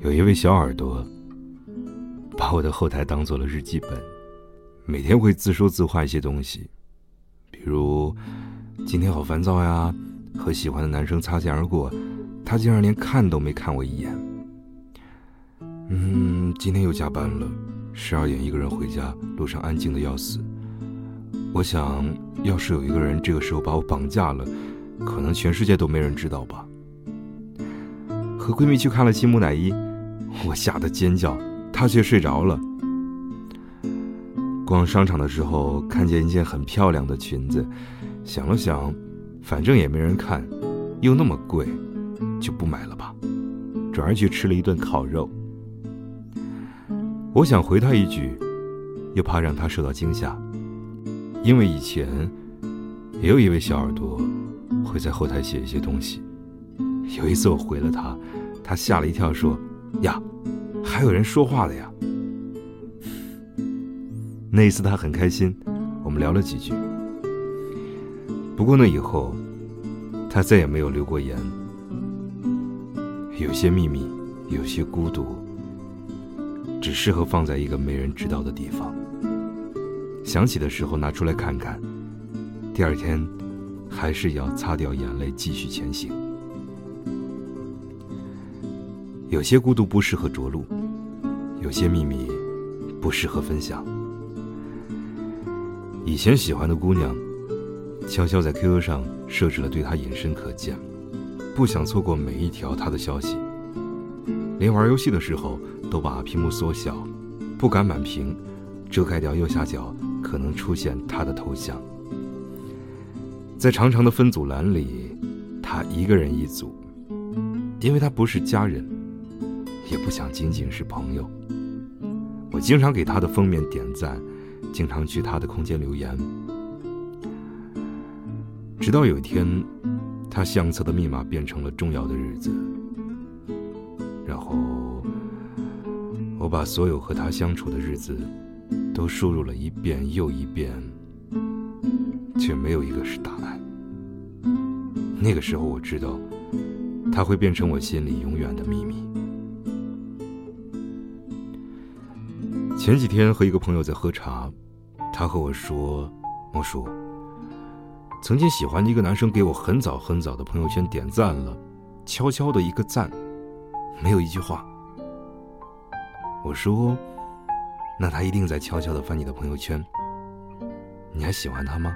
有一位小耳朵，把我的后台当做了日记本，每天会自说自话一些东西，比如今天好烦躁呀，和喜欢的男生擦肩而过，他竟然连看都没看我一眼。嗯，今天又加班了，十二点一个人回家，路上安静的要死。我想要是有一个人这个时候把我绑架了，可能全世界都没人知道吧。和闺蜜去看了《七木乃伊》。我吓得尖叫，她却睡着了。逛商场的时候，看见一件很漂亮的裙子，想了想，反正也没人看，又那么贵，就不买了吧。转而去吃了一顿烤肉。我想回他一句，又怕让他受到惊吓，因为以前也有一位小耳朵会在后台写一些东西。有一次我回了他，他吓了一跳，说。呀，还有人说话的呀！那一次他很开心，我们聊了几句。不过那以后，他再也没有留过言。有些秘密，有些孤独，只适合放在一个没人知道的地方。想起的时候拿出来看看，第二天还是要擦掉眼泪继续前行。有些孤独不适合着陆，有些秘密不适合分享。以前喜欢的姑娘，悄悄在 QQ 上设置了对她隐身可见，不想错过每一条她的消息。连玩游戏的时候都把屏幕缩小，不敢满屏，遮盖掉右下角可能出现她的头像。在长长的分组栏里，他一个人一组，因为他不是家人。也不想仅仅是朋友。我经常给他的封面点赞，经常去他的空间留言。直到有一天，他相册的密码变成了重要的日子，然后我把所有和他相处的日子都输入了一遍又一遍，却没有一个是答案。那个时候，我知道他会变成我心里永远的秘密。前几天和一个朋友在喝茶，他和我说：“莫叔，曾经喜欢的一个男生给我很早很早的朋友圈点赞了，悄悄的一个赞，没有一句话。”我说：“那他一定在悄悄的翻你的朋友圈。你还喜欢他吗？”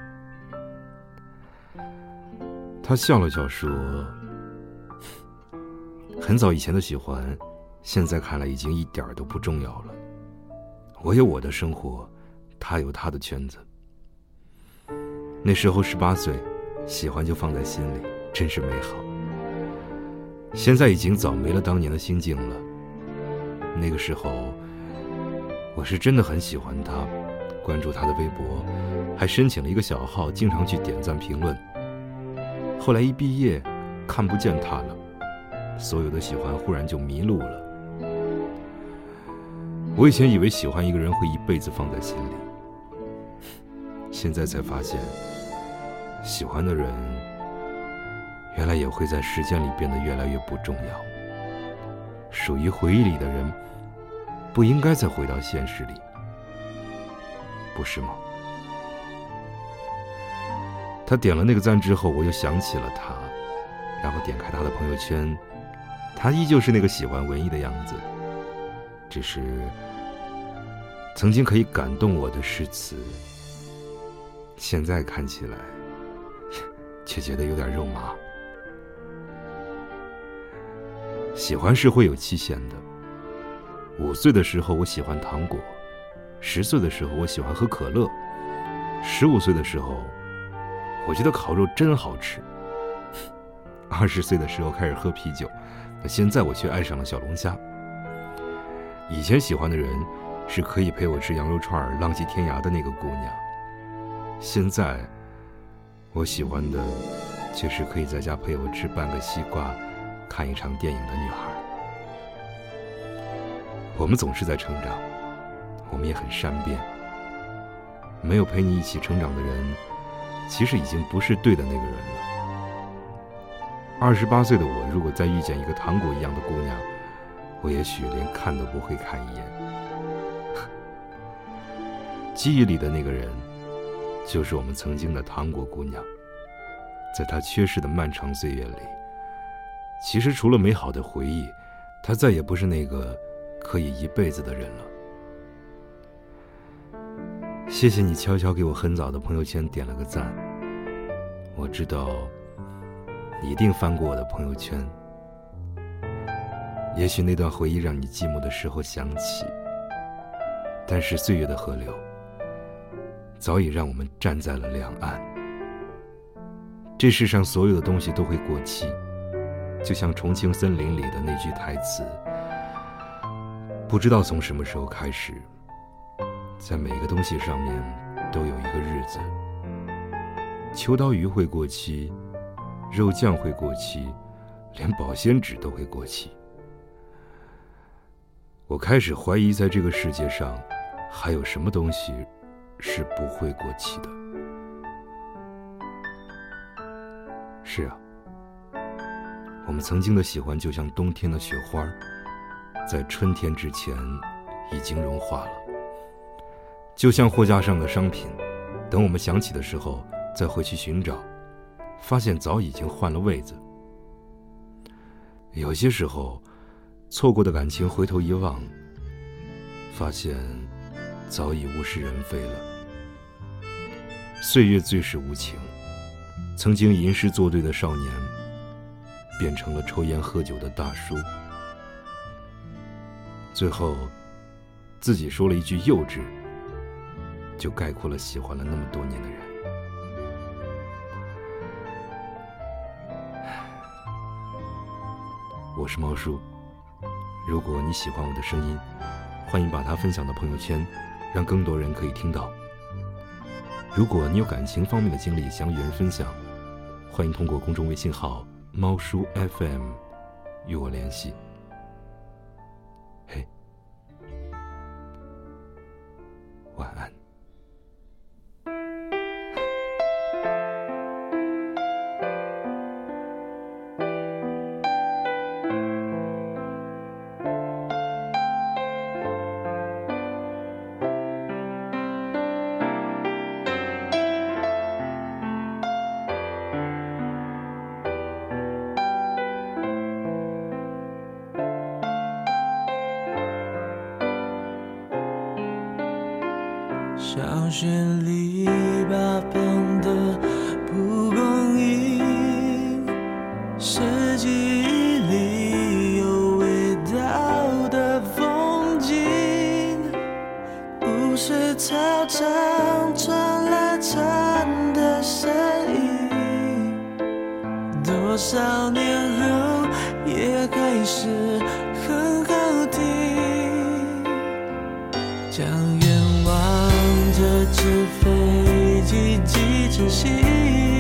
他笑了笑说：“很早以前的喜欢，现在看来已经一点都不重要了。”我有我的生活，他有他的圈子。那时候十八岁，喜欢就放在心里，真是美好。现在已经早没了当年的心境了。那个时候，我是真的很喜欢他，关注他的微博，还申请了一个小号，经常去点赞评论。后来一毕业，看不见他了，所有的喜欢忽然就迷路了。我以前以为喜欢一个人会一辈子放在心里，现在才发现，喜欢的人原来也会在时间里变得越来越不重要。属于回忆里的人，不应该再回到现实里，不是吗？他点了那个赞之后，我又想起了他，然后点开他的朋友圈，他依旧是那个喜欢文艺的样子。只是曾经可以感动我的诗词，现在看起来却觉得有点肉麻。喜欢是会有期限的。五岁的时候我喜欢糖果，十岁的时候我喜欢喝可乐，十五岁的时候我觉得烤肉真好吃，二十岁的时候开始喝啤酒，那现在我却爱上了小龙虾。以前喜欢的人，是可以陪我吃羊肉串浪迹天涯的那个姑娘。现在，我喜欢的，却是可以在家陪我吃半个西瓜，看一场电影的女孩。我们总是在成长，我们也很善变。没有陪你一起成长的人，其实已经不是对的那个人了。二十八岁的我，如果再遇见一个糖果一样的姑娘，我也许连看都不会看一眼。记忆里的那个人，就是我们曾经的糖果姑娘。在她缺失的漫长岁月里，其实除了美好的回忆，她再也不是那个可以一辈子的人了。谢谢你悄悄给我很早的朋友圈点了个赞。我知道，你一定翻过我的朋友圈。也许那段回忆让你寂寞的时候想起，但是岁月的河流，早已让我们站在了两岸。这世上所有的东西都会过期，就像《重庆森林》里的那句台词：“不知道从什么时候开始。”在每个东西上面都有一个日子。秋刀鱼会过期，肉酱会过期，连保鲜纸都会过期。我开始怀疑，在这个世界上，还有什么东西是不会过期的？是啊，我们曾经的喜欢，就像冬天的雪花，在春天之前已经融化了。就像货架上的商品，等我们想起的时候再回去寻找，发现早已经换了位子。有些时候，错过的感情回头一望，发现早已物是人非了。岁月最是无情，曾经吟诗作对的少年，变成了抽烟喝酒的大叔。最后，自己说了一句幼稚。就概括了喜欢了那么多年的人。我是猫叔，如果你喜欢我的声音，欢迎把它分享到朋友圈，让更多人可以听到。如果你有感情方面的经历想与人分享，欢迎通过公众微信号“猫叔 FM” 与我联系。嘿，晚安。小学里八分的蒲公英，是记忆里有味道的风景，不是操场传来蝉的声音，多少年后也还是很好听，将。纸飞机寄成信。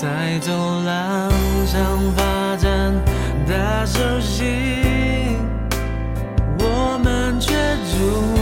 在走廊上发展大手心，我们却住。